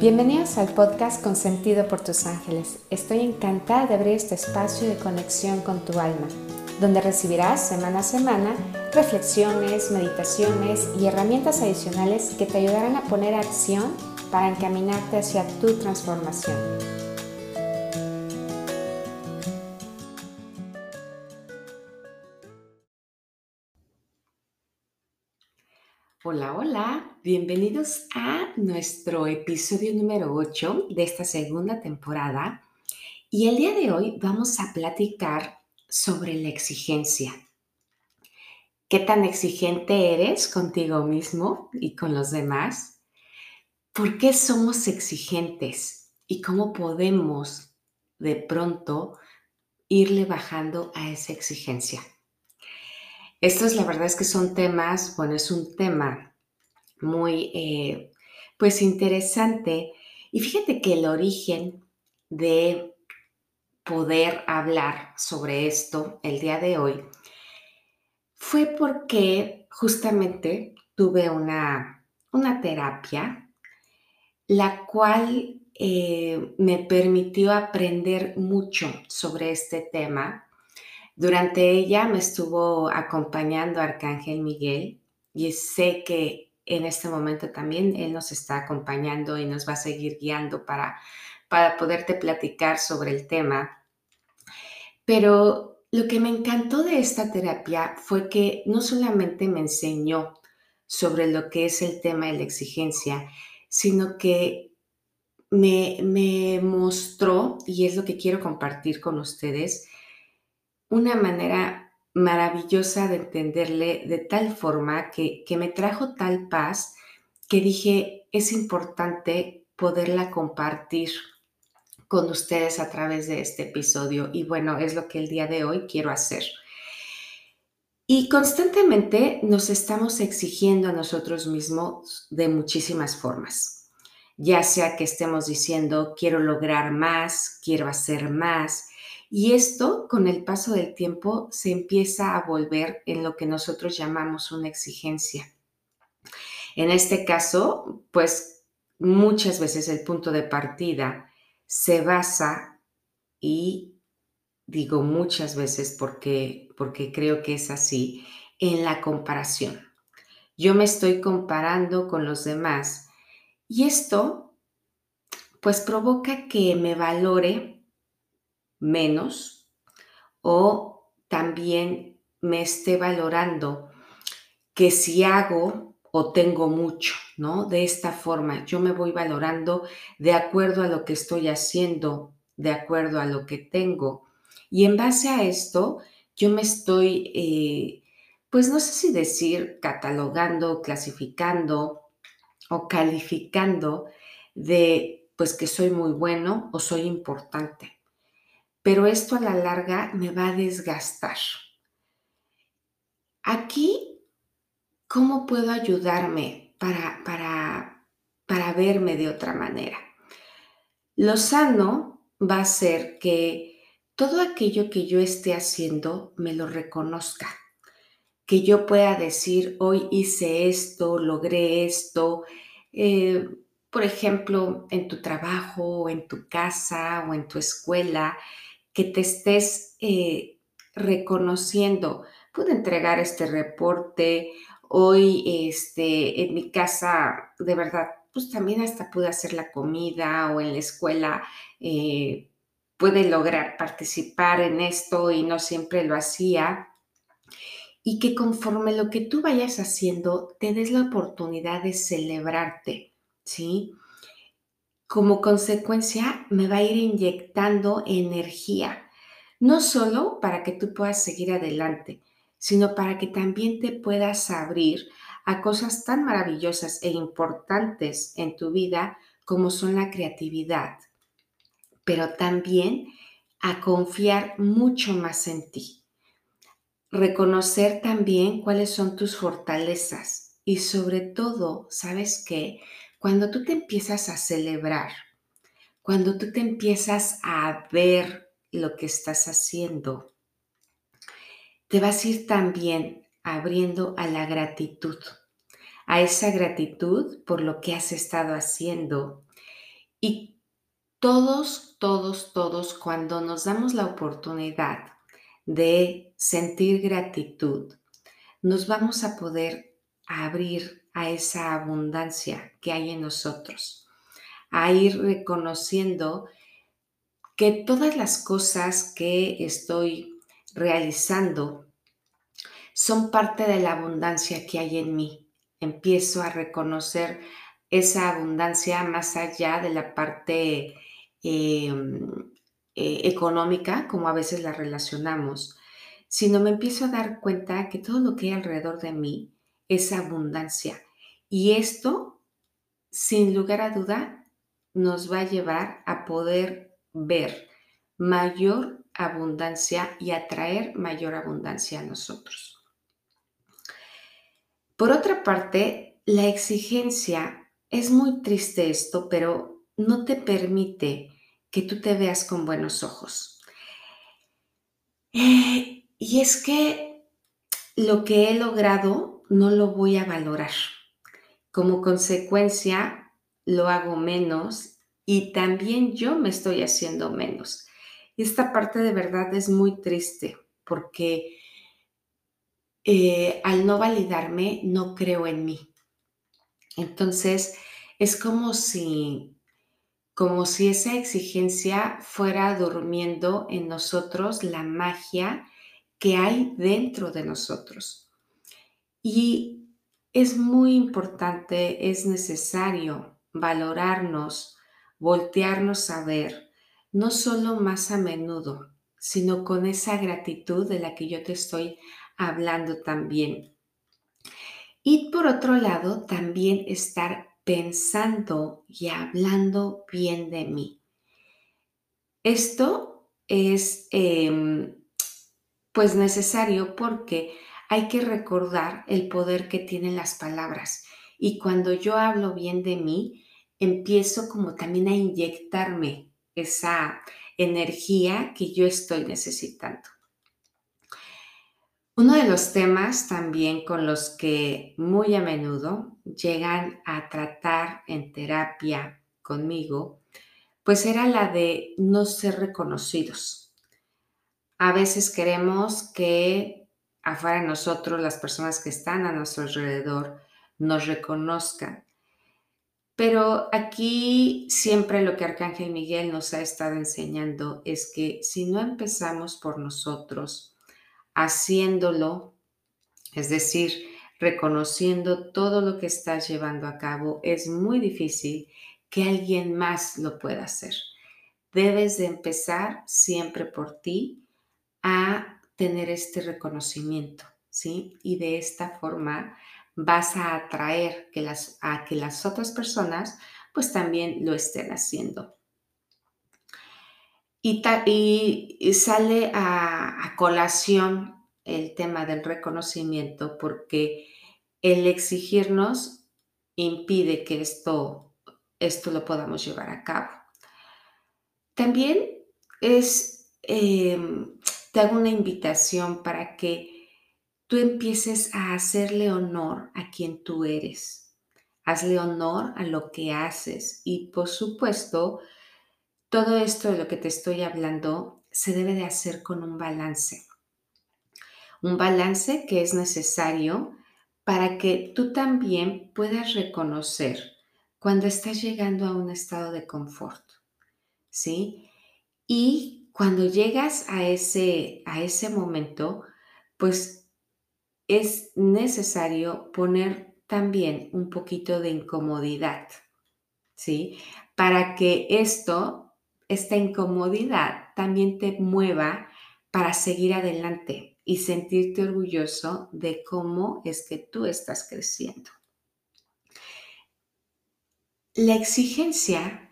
Bienvenidos al podcast Consentido por tus ángeles. Estoy encantada de abrir este espacio de conexión con tu alma, donde recibirás semana a semana reflexiones, meditaciones y herramientas adicionales que te ayudarán a poner acción para encaminarte hacia tu transformación. Hola, hola, bienvenidos a nuestro episodio número 8 de esta segunda temporada. Y el día de hoy vamos a platicar sobre la exigencia. ¿Qué tan exigente eres contigo mismo y con los demás? ¿Por qué somos exigentes? ¿Y cómo podemos de pronto irle bajando a esa exigencia? Estos, la verdad es que son temas, bueno, es un tema muy, eh, pues, interesante. Y fíjate que el origen de poder hablar sobre esto el día de hoy fue porque justamente tuve una, una terapia, la cual eh, me permitió aprender mucho sobre este tema durante ella me estuvo acompañando Arcángel Miguel y sé que en este momento también él nos está acompañando y nos va a seguir guiando para, para poderte platicar sobre el tema. Pero lo que me encantó de esta terapia fue que no solamente me enseñó sobre lo que es el tema de la exigencia, sino que me, me mostró, y es lo que quiero compartir con ustedes, una manera maravillosa de entenderle de tal forma que, me trajo tal paz que dije, es importante poderla compartir con ustedes a través de este episodio. Y bueno, es lo que el día de hoy quiero hacer. Y constantemente nos estamos exigiendo a nosotros mismos de muchísimas formas, ya sea que estemos diciendo, quiero lograr más, quiero hacer más, y esto, con el paso del tiempo, se empieza a volver en lo que nosotros llamamos una exigencia. En este caso, pues muchas veces el punto de partida se basa y digo muchas veces porque, porque creo que es así, en la comparación. Yo me estoy comparando con los demás y esto pues provoca que me valore menos o también me esté valorando que si hago o tengo mucho, ¿no? De esta forma, yo me voy valorando de acuerdo a lo que estoy haciendo, de acuerdo a lo que tengo. Y en base a esto, yo me estoy, eh, pues no sé si decir, catalogando, clasificando o calificando de, pues que soy muy bueno o soy importante pero esto a la larga me va a desgastar. Aquí, ¿cómo puedo ayudarme para, para, para verme de otra manera? Lo sano va a ser que todo aquello que yo esté haciendo me lo reconozca, que yo pueda decir, hoy hice esto, logré esto, eh, por ejemplo, en tu trabajo o en tu casa o en tu escuela, que te estés eh, reconociendo. Pude entregar este reporte hoy, este, en mi casa, de verdad, pues también hasta pude hacer la comida o en la escuela. Eh, pude lograr participar en esto y no siempre lo hacía. Y que conforme lo que tú vayas haciendo, te des la oportunidad de celebrarte, ¿sí? Como consecuencia me va a ir inyectando energía, no solo para que tú puedas seguir adelante, sino para que también te puedas abrir a cosas tan maravillosas e importantes en tu vida como son la creatividad, pero también a confiar mucho más en ti. Reconocer también cuáles son tus fortalezas y sobre todo, ¿sabes qué? Cuando tú te empiezas a celebrar, cuando tú te empiezas a ver lo que estás haciendo, te vas a ir también abriendo a la gratitud, a esa gratitud por lo que has estado haciendo. Y todos, todos, todos, cuando nos damos la oportunidad de sentir gratitud, nos vamos a poder abrir a esa abundancia que hay en nosotros, a ir reconociendo que todas las cosas que estoy realizando son parte de la abundancia que hay en mí. Empiezo a reconocer esa abundancia más allá de la parte em, eh, económica, como a veces la relacionamos, sino me empiezo a dar cuenta que todo lo que hay alrededor de mí es abundancia. Y esto, sin lugar a duda, nos va a llevar a poder ver mayor abundancia y atraer mayor abundancia a nosotros. Por otra parte, la exigencia, es muy triste esto, pero no te permite que tú te veas con buenos ojos. Eh, y es que lo que he logrado no lo voy a valorar. Como consecuencia, lo hago menos y también yo me estoy haciendo menos. Y esta parte de verdad es muy triste porque eh, al no validarme, no creo en mí. Entonces, es como si, como si esa exigencia fuera durmiendo en nosotros la magia que hay dentro de nosotros. Y es muy importante, es necesario valorarnos, voltearnos a ver, no solo más a menudo, sino con esa gratitud de la que yo te estoy hablando también. Y por otro lado, también estar pensando y hablando bien de mí. Esto es em, pues necesario porque hay que recordar el poder que tienen las palabras. Y cuando yo hablo bien de mí, empiezo como también a inyectarme esa energía que yo estoy necesitando. Uno de los temas también con los que muy a menudo llegan a tratar en terapia conmigo, pues era la de no ser reconocidos. A veces queremos que afuera de nosotros las personas que están a nuestro alrededor nos reconozcan. Pero aquí siempre lo que Arcángel Miguel nos ha estado enseñando es que si no empezamos por nosotros, haciéndolo, es decir, reconociendo todo lo que estás llevando a cabo, es muy difícil que alguien más lo pueda hacer. Debes de empezar siempre por ti a tener este reconocimiento, ¿sí? Y de esta forma vas a atraer que las, a que las otras personas pues también lo estén haciendo. Y, sale a, colación el tema del reconocimiento porque el exigirnos impide que esto, esto lo podamos llevar a cabo. También es, em, te hago una invitación para que tú empieces a hacerle honor a quien tú eres. Hazle honor a lo que haces y por supuesto, todo esto de lo que te estoy hablando se debe de hacer con un balance. Un balance que es necesario para que tú también puedas reconocer cuando estás llegando a un estado de confort. ¿Sí? Y cuando llegas a ese, a ese momento, pues es necesario poner también un poquito de incomodidad, ¿sí? Para que esto esta incomodidad también te mueva para seguir adelante y sentirte orgulloso de cómo es que tú estás creciendo. La exigencia,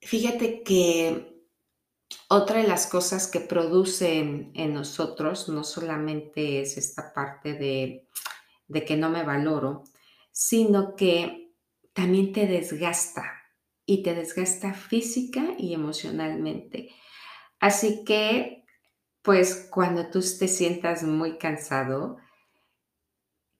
fíjate que otra de las cosas que producen en nosotros no solamente es esta parte de, de que no me valoro, sino que también te desgasta y te desgasta física y emocionalmente. Así que, pues cuando tú te sientas muy cansado,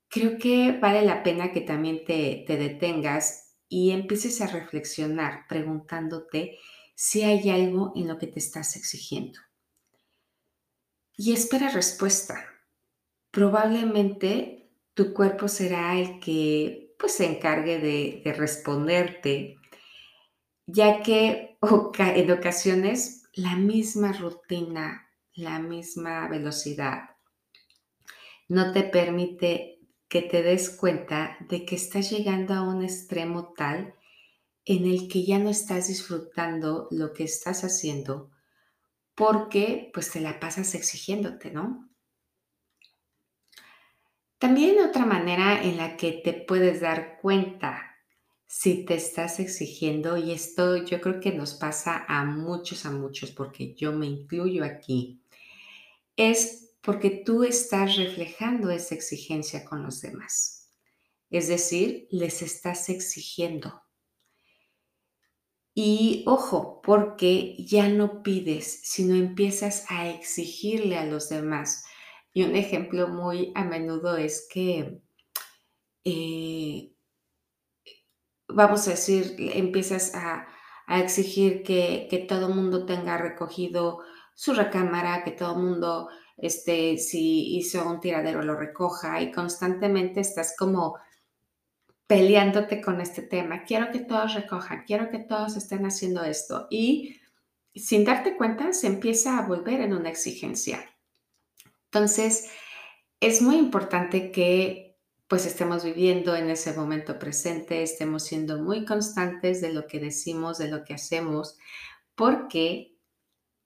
creo que vale la pena que también te, te detengas y empieces a reflexionar preguntándote si hay algo en lo que te estás exigiendo. Y espera respuesta. Probablemente tu cuerpo será el que pues, se encargue de, de responderte, ya que en ocasiones la misma rutina, la misma velocidad, no te permite que te des cuenta de que estás llegando a un extremo tal en el que ya no estás disfrutando lo que estás haciendo porque pues te la pasas exigiéndote, ¿no? También otra manera en la que te puedes dar cuenta si te estás exigiendo, y esto yo creo que nos pasa a muchos, a muchos, porque yo me incluyo aquí, es porque tú estás reflejando esa exigencia con los demás. Es decir, les estás exigiendo. Y ojo, porque ya no pides, sino empiezas a exigirle a los demás. Y un ejemplo muy a menudo es que, eh, vamos a decir, empiezas a, exigir que, que todo el mundo tenga recogido su recámara, que todo el mundo, este, si hizo un tiradero, lo recoja y constantemente estás como peleándote con este tema. Quiero que todos recojan, quiero que todos estén haciendo esto. Y sin darte cuenta, se empieza a volver en una exigencia. Entonces, es muy importante que pues estemos viviendo en ese momento presente, estemos siendo muy constantes de lo que decimos, de lo que hacemos, porque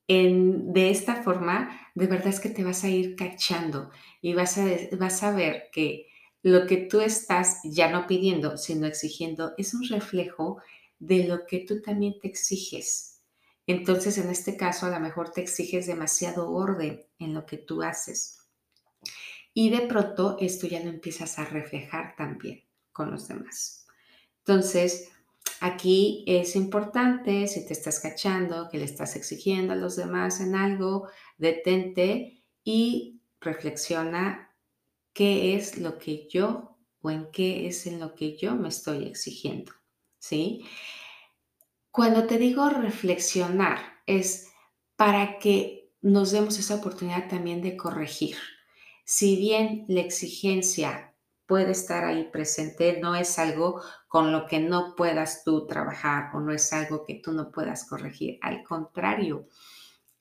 en, de esta forma, de verdad es que te vas a ir cachando y vas a, vas a ver que lo que tú estás ya no pidiendo, sino exigiendo, es un reflejo de lo que tú también te exiges. Entonces, en este caso, a lo mejor te exiges demasiado orden en lo que tú haces. Y de pronto esto ya lo empiezas a reflejar también con los demás. Entonces, aquí es importante, si te estás cachando, que le estás exigiendo a los demás en algo, detente y reflexiona qué es lo que yo o en qué es en lo que yo me estoy exigiendo, ¿sí? Cuando te digo reflexionar es para que nos demos esa oportunidad también de corregir. Si bien la exigencia puede estar ahí presente, no es algo con lo que no puedas tú trabajar o no es algo que tú no puedas corregir. Al contrario,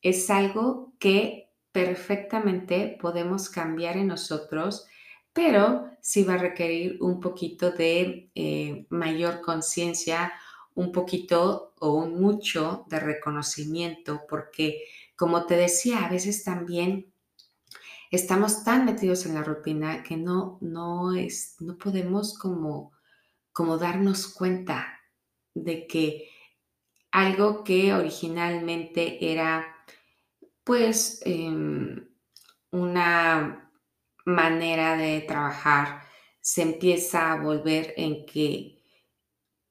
es algo que perfectamente podemos cambiar en nosotros, pero sí va a requerir un poquito de eh, mayor conciencia, un poquito o un mucho de reconocimiento, porque como te decía, a veces también estamos tan metidos en la rutina que no, no, es, no podemos como, como darnos cuenta de que algo que originalmente era pues em, una manera de trabajar se empieza a volver en que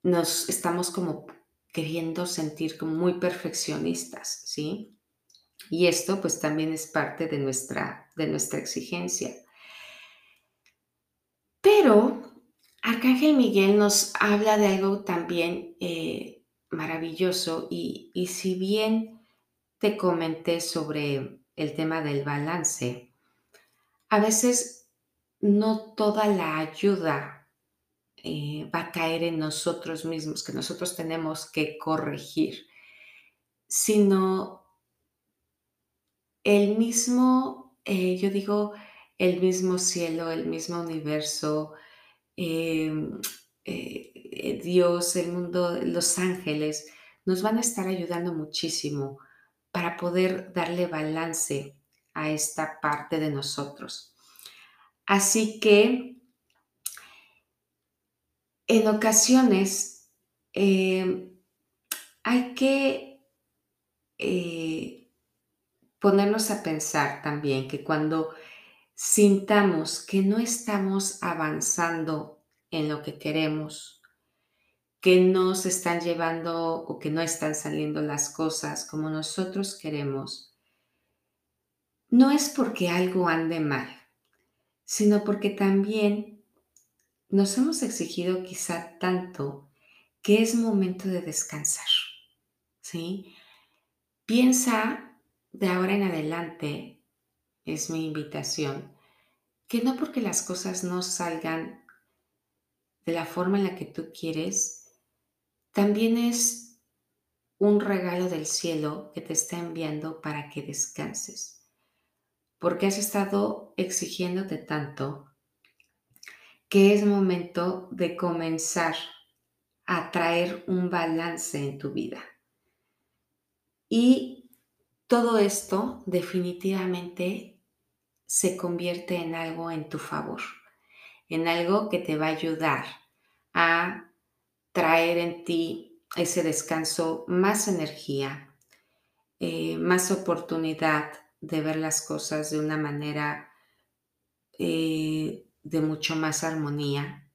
nos estamos como queriendo sentir como muy perfeccionistas, ¿sí? Y esto pues también es parte de nuestra, de nuestra exigencia. Pero Arcángel Miguel nos habla de algo también eh, maravilloso y, y si bien te comenté sobre el tema del balance, a veces no toda la ayuda eh, va a caer en nosotros mismos, que nosotros tenemos que corregir, sino el mismo, eh, yo digo, el mismo cielo, el mismo universo, eh, Dios, el mundo, los ángeles, nos van a estar ayudando muchísimo para poder darle balance a esta parte de nosotros. Así que en ocasiones eh, hay que eh, ponernos a pensar también que cuando sintamos que no estamos avanzando en lo que queremos, que no se están llevando o que no están saliendo las cosas como nosotros queremos, no es porque algo ande mal, sino porque también nos hemos exigido quizá tanto que es momento de descansar. ¿Sí? Piensa de ahora en adelante, es mi invitación, que no porque las cosas no salgan de la forma en la que tú quieres, también es un regalo del cielo que te está enviando para que descanses. Porque has estado exigiéndote tanto que es momento de comenzar a traer un balance en tu vida. Y todo esto definitivamente se convierte en algo en tu favor, en algo que te va a ayudar a traer en ti ese descanso, más energía, eh, más oportunidad de ver las cosas de una manera eh, de mucho más armonía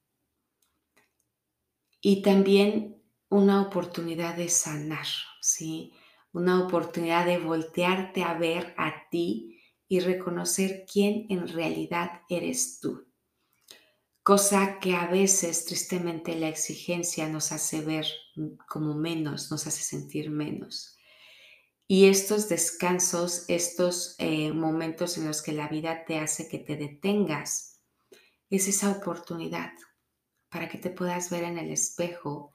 y también una oportunidad de sanar, ¿sí? Una oportunidad de voltearte a ver a ti y reconocer quién en realidad eres tú. Cosa que a veces, tristemente, la exigencia nos hace ver como menos, nos hace sentir menos. Y estos descansos, estos eh, momentos en los que la vida te hace que te detengas, es esa oportunidad para que te puedas ver en el espejo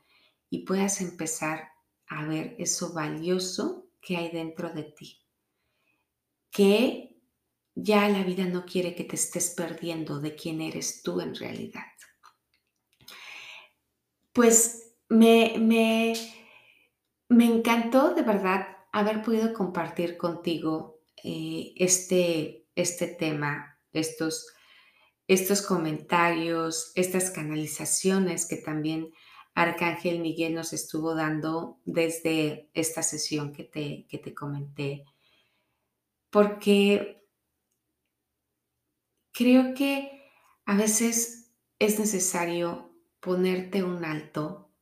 y puedas empezar a ver eso valioso que hay dentro de ti. Que ya la vida no quiere que te estés perdiendo de quién eres tú en realidad. Pues me, me, me encantó de verdad haber podido compartir contigo eh, este, este tema, estos estos comentarios, estas canalizaciones que también Arcángel Miguel nos estuvo dando desde esta sesión que te, que te comenté. Porque creo que a veces es necesario ponerte un alto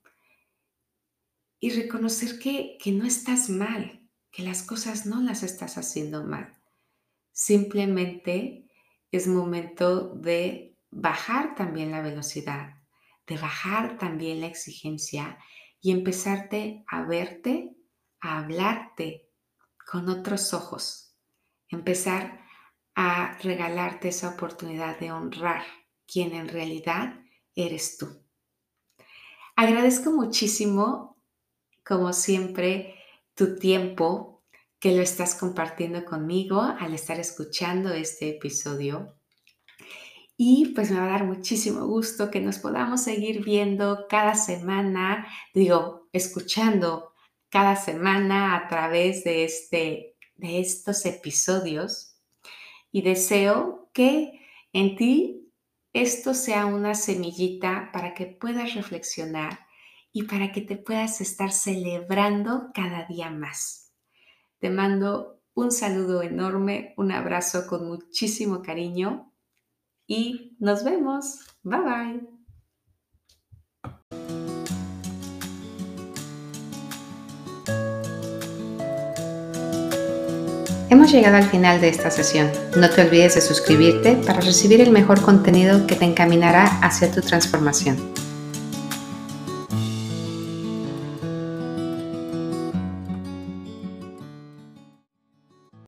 y reconocer que, que no estás mal, que las cosas no las estás haciendo mal. Simplemente es momento de bajar también la velocidad, de bajar también la exigencia y empezarte a verte, a hablarte con otros ojos, empezar a regalarte esa oportunidad de honrar quien en realidad eres tú. Agradezco muchísimo, como siempre, tu tiempo que lo estás compartiendo conmigo al estar escuchando este episodio. Y pues me va a dar muchísimo gusto que nos podamos seguir viendo cada semana, digo, escuchando cada semana a través de, este, de estos episodios. Y deseo que en ti esto sea una semillita para que puedas reflexionar y para que te puedas estar celebrando cada día más. Te mando un saludo enorme, un abrazo con muchísimo cariño y nos vemos. Bye bye. Hemos llegado al final de esta sesión. No te olvides de suscribirte para recibir el mejor contenido que te encaminará hacia tu transformación.